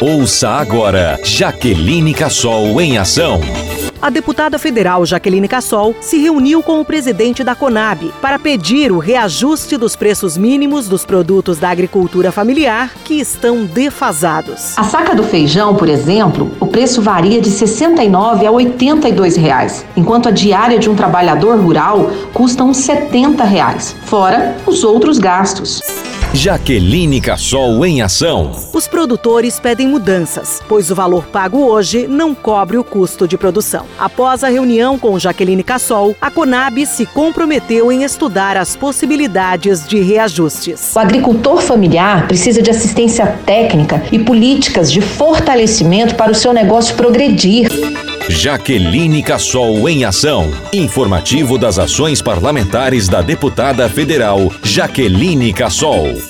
Ouça agora Jaqueline Cassol em ação. A deputada federal Jaqueline Cassol se reuniu com o presidente da Conab para pedir o reajuste dos preços mínimos dos produtos da agricultura familiar que estão defasados. A saca do feijão, por exemplo, o preço varia de R$ 69 a 82 reais, enquanto a diária de um trabalhador rural custa uns 70 reais, fora os outros gastos. Jaqueline Cassol em ação. Os produtores pedem mudanças, pois o valor pago hoje não cobre o custo de produção. Após a reunião com Jaqueline Cassol, a Conab se comprometeu em estudar as possibilidades de reajustes. O agricultor familiar precisa de assistência técnica e políticas de fortalecimento para o seu negócio progredir. Jaqueline Cassol em ação. Informativo das ações parlamentares da deputada federal Jaqueline Cassol.